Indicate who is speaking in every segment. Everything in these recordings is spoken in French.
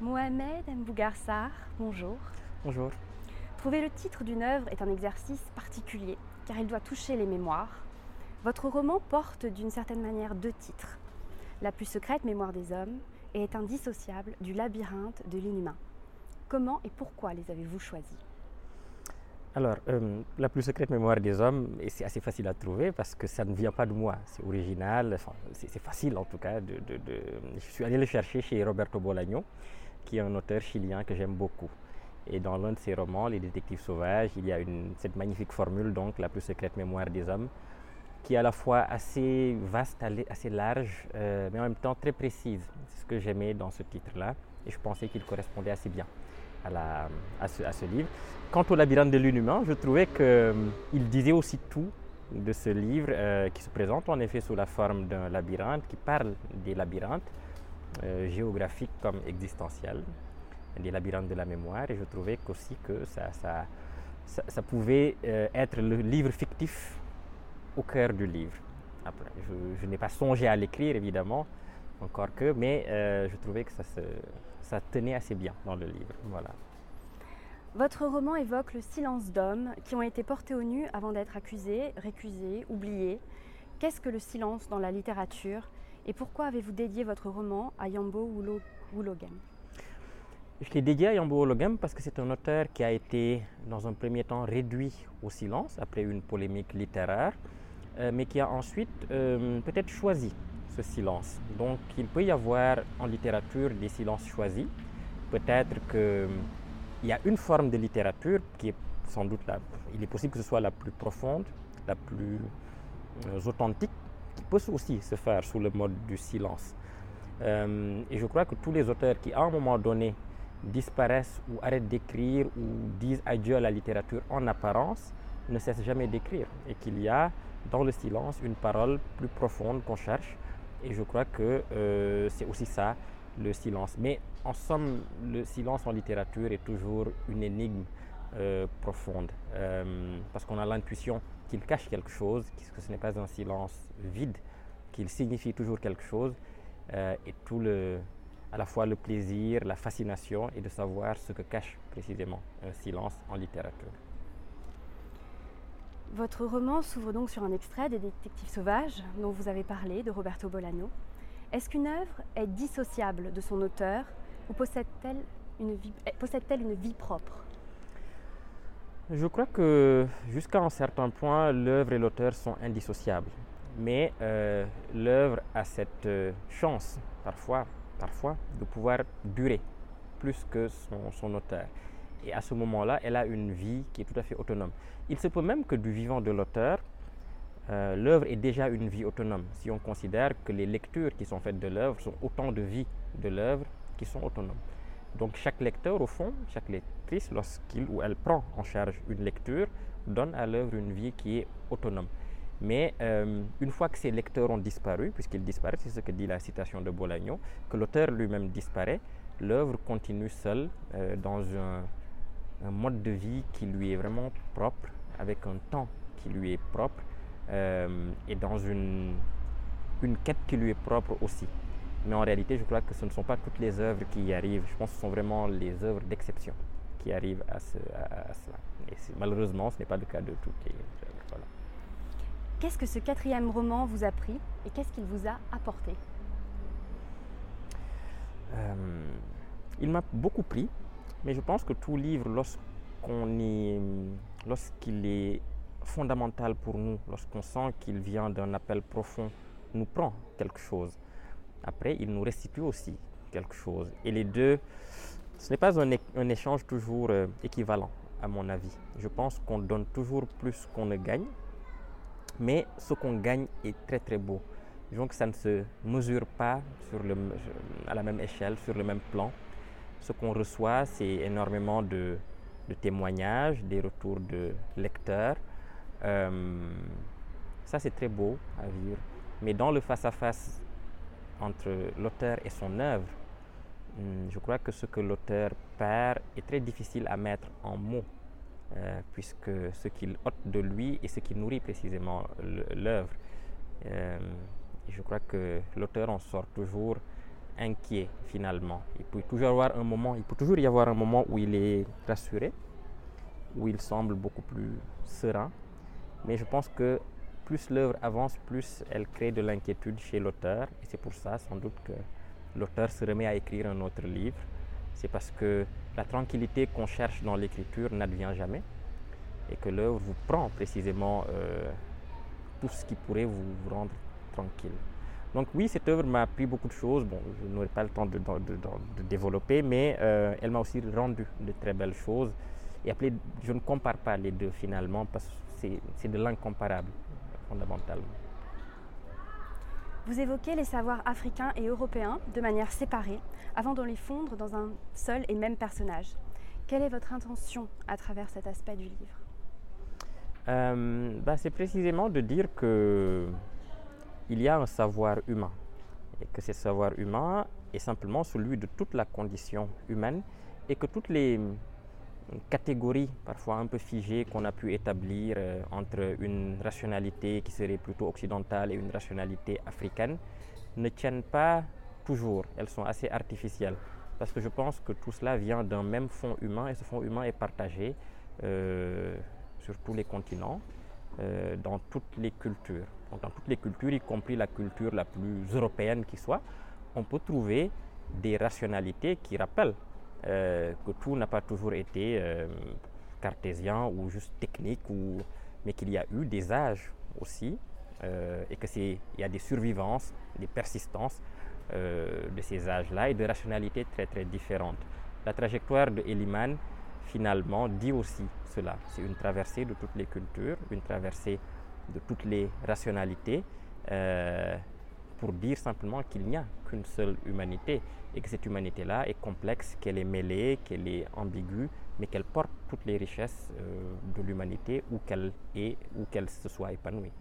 Speaker 1: Mohamed Mbougarsar, bonjour.
Speaker 2: Bonjour.
Speaker 1: Trouver le titre d'une œuvre est un exercice particulier car il doit toucher les mémoires. Votre roman porte d'une certaine manière deux titres. La plus secrète mémoire des hommes et est indissociable du labyrinthe de l'inhumain. Comment et pourquoi les avez-vous choisis?
Speaker 2: Alors, euh, la plus secrète mémoire des hommes, et c'est assez facile à trouver parce que ça ne vient pas de moi, c'est original, enfin, c'est facile en tout cas. De, de- de- Je suis allé le chercher chez Roberto Bolaño, qui est un auteur chilien que j'aime beaucoup. Et dans l'un de ses romans, Les Détectives Sauvages, il y a cette magnifique formule, donc la plus secrète mémoire des hommes, qui est à la fois assez vaste, assez large, euh, mais en même temps très précise. C'est ce que j'aimais dans ce titre-là, et je pensais qu'il correspondait assez bien à, ce, livre. Quant au labyrinthe de l'inhumain, je trouvais qu'il disait aussi tout de ce livre euh, qui se présente en effet sous la forme d'un labyrinthe, qui parle des labyrinthes euh, géographiques comme existentiels, des labyrinthes de la mémoire, et je trouvais aussi que ça, ça, pouvait euh, être le livre fictif au cœur du livre. Je, n'ai pas songé à l'écrire évidemment, encore que, mais euh, je trouvais que ça, ça tenait assez bien dans le livre. Voilà.
Speaker 1: Votre roman évoque le silence d'hommes qui ont été portés au nu avant d'être accusés, récusés, oubliés. Qu'est-ce que le silence dans la littérature? Et pourquoi avez-vous dédié votre roman à Yambo Wulogem
Speaker 2: Je l'ai dédié à Yambo Ologem parce que c'est un auteur qui a été, dans un premier temps, réduit au silence après une polémique littéraire, euh, mais qui a ensuite euh, peut-être choisi ce silence. Donc il peut y avoir en littérature des silences choisis. Peut-être qu'il y a une forme de littérature qui est sans doute la, il est possible que ce soit la plus profonde, la plus euh, authentique, qui peut aussi se faire sous le mode du silence. Euh, et je crois que tous les auteurs qui, à un moment donné, disparaissent ou arrêtent d'écrire ou disent adieu à la littérature en apparence, ne cessent jamais d'écrire. Et qu'il y a dans le silence une parole plus profonde qu'on cherche. Et je crois que euh, c'est aussi ça, le silence. Mais en somme, le silence en littérature est toujours une énigme euh, profonde. Parce qu'on a l'intuition qu'il cache quelque chose, que ce n'est pas un silence vide, qu'il signifie toujours quelque chose. Euh, et tout le, à la fois le plaisir, la fascination et de savoir ce que cache précisément un silence en littérature.
Speaker 1: Votre roman s'ouvre donc sur un extrait des Détectives sauvages dont vous avez parlé, de Roberto Bolaño. Est-ce qu'une œuvre est dissociable de son auteur ou possède-t-elle une eh, possède-t-elle une vie propre?
Speaker 2: Je crois que jusqu'à un certain point, l'œuvre et l'auteur sont indissociables. Mais euh, l'œuvre a cette euh, chance, parfois, parfois, de pouvoir durer plus que son, auteur. Et à ce moment-là, elle a une vie qui est tout à fait autonome. Il se peut même que du vivant de l'auteur, euh, l'œuvre est déjà une vie autonome. Si on considère que les lectures qui sont faites de l'œuvre sont autant de vies de l'œuvre qui sont autonomes. Donc chaque lecteur, au fond, chaque lectrice, lorsqu'il ou elle prend en charge une lecture, donne à l'œuvre une vie qui est autonome. Mais euh, une fois que ces lecteurs ont disparu, puisqu'ils disparaissent, c'est ce que dit la citation de Bolaño, que l'auteur lui-même disparaît, l'œuvre continue seule euh, dans un, un, mode de vie qui lui est vraiment propre, avec un temps qui lui est propre, euh, et dans une, une quête qui lui est propre aussi. Mais en réalité, je crois que ce ne sont pas toutes les œuvres qui y arrivent. Je pense que ce sont vraiment les œuvres d'exception qui arrivent à, ce, à, à cela. Et malheureusement, ce n'est pas le cas de toutes les œuvres. Voilà.
Speaker 1: Qu'est-ce que ce quatrième roman vous a pris et qu'est-ce qu'il vous a apporté?
Speaker 2: Euh, Il m'a beaucoup pris, mais je pense que tout livre, lorsqu'on est, lorsqu'il est fondamental pour nous, lorsqu'on sent qu'il vient d'un appel profond, nous prend quelque chose. Après, il nous restitue aussi quelque chose. Et les deux, ce n'est pas un, échange toujours euh, équivalent, à mon avis. Je pense qu'on donne toujours plus qu'on ne gagne, mais ce qu'on gagne est très très beau. Donc ça ne se mesure pas à la même échelle, sur le même plan. Ce qu'on reçoit, c'est énormément de, témoignages, des retours de lecteurs. Euh, ça, c'est très beau à vivre. Mais dans le face-à-face -face entre l'auteur et son œuvre, je crois que ce que l'auteur perd est très difficile à mettre en mots, euh, puisque ce qu'il ôte de lui est ce qui nourrit précisément l'œuvre. Euh, je crois que l'auteur en sort toujours inquiet finalement. Il peut toujours avoir un moment, il peut toujours y avoir un moment où il est rassuré, où il semble beaucoup plus serein. Mais je pense que plus l'œuvre avance, plus elle crée de l'inquiétude chez l'auteur. Et c'est pour ça, sans doute, que l'auteur se remet à écrire un autre livre. C'est parce que la tranquillité qu'on cherche dans l'écriture n'advient jamais. Et que l'œuvre vous prend précisément euh, tout ce qui pourrait vous rendre tranquille. Donc oui, cette œuvre m'a appris beaucoup de choses. Bon, je n'aurai pas le temps de, développer, mais euh, elle m'a aussi rendu de très belles choses. Et après, je ne compare pas les deux finalement parce que c'est de l'incomparable fondamentalement.
Speaker 1: Vous évoquez les savoirs africains et européens de manière séparée avant de les fondre dans un seul et même personnage. Quelle est votre intention à travers cet aspect du livre?
Speaker 2: Euh, bah, C'est précisément de dire que il y a un savoir humain et que ce savoir humain est simplement celui de toute la condition humaine et que toutes les catégories parfois un peu figées qu'on a pu établir euh, entre une rationalité qui serait plutôt occidentale et une rationalité africaine ne tiennent pas toujours, elles sont assez artificielles. Parce que je pense que tout cela vient d'un même fond humain et ce fond humain est partagé euh, sur tous les continents, euh, dans toutes les cultures. dans toutes les cultures, y compris la culture la plus européenne qui soit, on peut trouver des rationalités qui rappellent euh, que tout n'a pas toujours été euh, cartésien ou juste technique, ou, mais qu'il y a eu des âges aussi, euh, et qu'il y a des survivances, des persistances de ces âges-là et de rationalités très très différentes. La trajectoire de Eliman, finalement, dit aussi cela. C'est une traversée de toutes les cultures, une traversée de toutes les rationalités, pour dire simplement qu'il n'y a qu'une seule humanité et que cette humanité-là est complexe, qu'elle est mêlée, qu'elle est ambiguë, mais qu'elle porte toutes les richesses euh, de l'humanité où qu'elle est, où qu'elle se soit épanouie.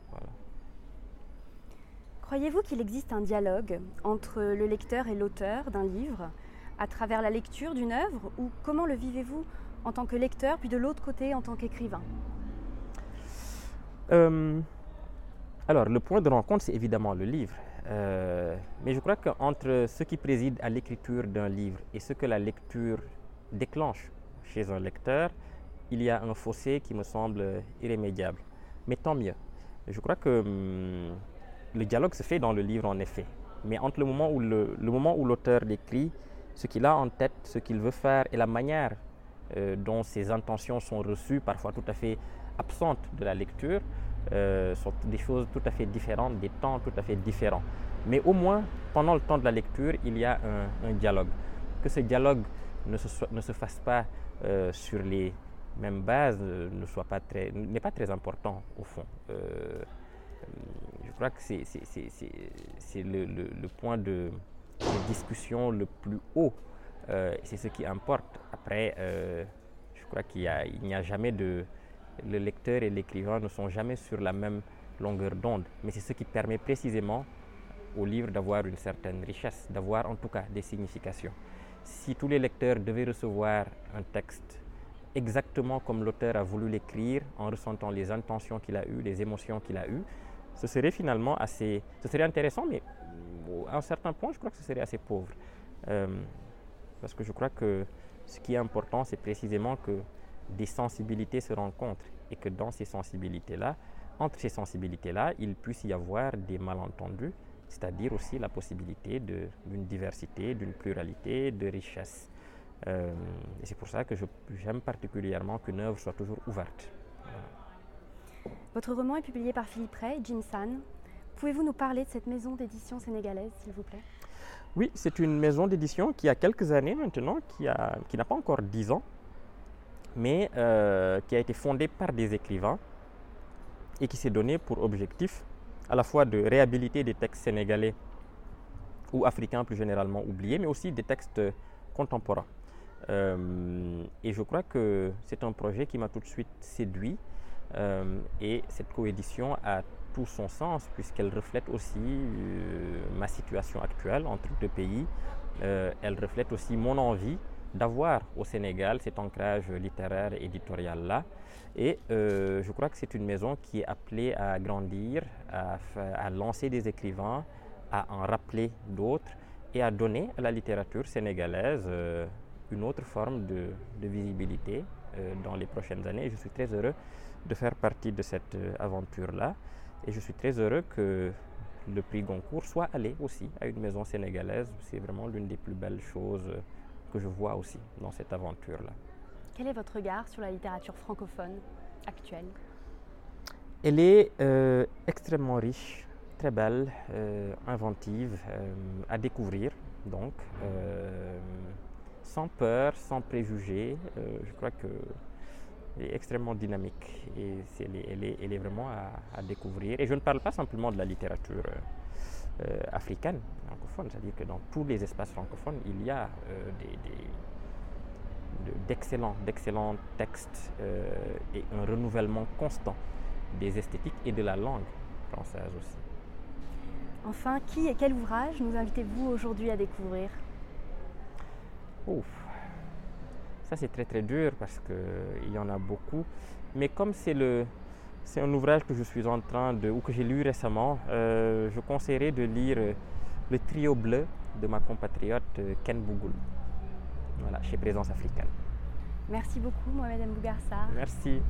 Speaker 1: Croyez-vous qu'il existe un dialogue entre le lecteur et l'auteur d'un livre à travers la lecture d'une œuvre ou comment le vivez-vous en tant que lecteur puis de l'autre côté en tant qu'écrivain?
Speaker 2: Euh, Alors le point de rencontre c'est évidemment le livre. Euh, mais je crois qu'entre ce qui préside à l'écriture d'un livre et ce que la lecture déclenche chez un lecteur, il y a un fossé qui me semble irrémédiable. Mais tant mieux. Je crois que hum, le dialogue se fait dans le livre en effet. Mais entre le moment où, le, moment où l'auteur décrit ce qu'il a en tête, ce qu'il veut faire et la manière euh, dont ses intentions sont reçues, parfois tout à fait absentes de la lecture, euh, sont des choses tout à fait différentes, des temps tout à fait différents. Mais au moins, pendant le temps de la lecture, il y a un, dialogue. Que ce dialogue ne se, fasse pas euh, sur les mêmes bases euh, ne pas n'est pas très important au fond. je crois que c'est, le, point de, discussion le plus haut. c'est ce qui importe. Après, je crois qu'il n'y a, a, jamais de, le lecteur et l'écrivain ne sont jamais sur la même longueur d'onde, mais c'est ce qui permet précisément au livre d'avoir une certaine richesse, d'avoir en tout cas des significations. Si tous les lecteurs devaient recevoir un texte exactement comme l'auteur a voulu l'écrire, en ressentant les intentions qu'il a eues, les émotions qu'il a eues, ce serait finalement assez, ce serait intéressant, mais à un certain point, je crois que ce serait assez pauvre. Euh, parce que je crois que ce qui est important, c'est précisément que des sensibilités se rencontrent et que dans ces sensibilités-là, entre ces sensibilités-là, il puisse y avoir des malentendus, c'est-à-dire aussi la possibilité d'une diversité, d'une pluralité, de richesse. Euh, et c'est pour ça que j'aime particulièrement qu'une œuvre soit toujours ouverte.
Speaker 1: Votre roman est publié par Philippe Ray, Jim San. Pouvez-vous nous parler de cette maison d'édition sénégalaise, s'il vous plaît?
Speaker 2: Oui, c'est une maison d'édition qui a quelques années maintenant, qui n'a qui pas encore dix ans, mais euh, qui a été fondée par des écrivains et qui s'est donné pour objectif à la fois de réhabiliter des textes sénégalais ou africains plus généralement oubliés, mais aussi des textes contemporains. Euh, et je crois que c'est un projet qui m'a tout de suite séduit euh, et cette coédition a tout son sens puisqu'elle reflète aussi ma situation actuelle entre deux pays. elle reflète aussi mon envie d'avoir au Sénégal cet ancrage littéraire et éditorial-là. Et euh, je crois que c'est une maison qui est appelée à grandir, à, lancer des écrivains, à en rappeler d'autres et à donner à la littérature sénégalaise euh, une autre forme de, visibilité euh, dans les prochaines années. Je suis très heureux de faire partie de cette aventure-là et je suis très heureux que le prix Goncourt soit allé aussi à une maison sénégalaise. C'est vraiment l'une des plus belles choses que je vois aussi dans cette aventure-là.
Speaker 1: Quel est votre regard sur la littérature francophone actuelle?
Speaker 2: Elle est euh, extrêmement riche, très belle, euh, inventive, euh, à découvrir, donc, sans peur, sans préjugés. Je crois que elle est extrêmement dynamique et elle, est, elle est- elle est vraiment à, à découvrir. Et je ne parle pas simplement de la littérature euh, africaine, francophone, c'est-à-dire que dans tous les espaces francophones, il y a euh, des- des- de- d'excellents, d'excellents textes euh, et un renouvellement constant des esthétiques et de la langue française aussi.
Speaker 1: Enfin, qui et quel ouvrage nous invitez-vous aujourd'hui à découvrir?
Speaker 2: Ouf. Ça c'est très très dur parce qu'il y en a beaucoup. Mais comme c'est le c'est un ouvrage que je suis en train de ou que j'ai lu récemment, euh, je conseillerais de lire euh, Le Trio bleu de ma compatriote euh, Ken Bougoul. Voilà, chez Présence africaine.
Speaker 1: Merci beaucoup, Mohamed Mbougarsar.
Speaker 2: Merci.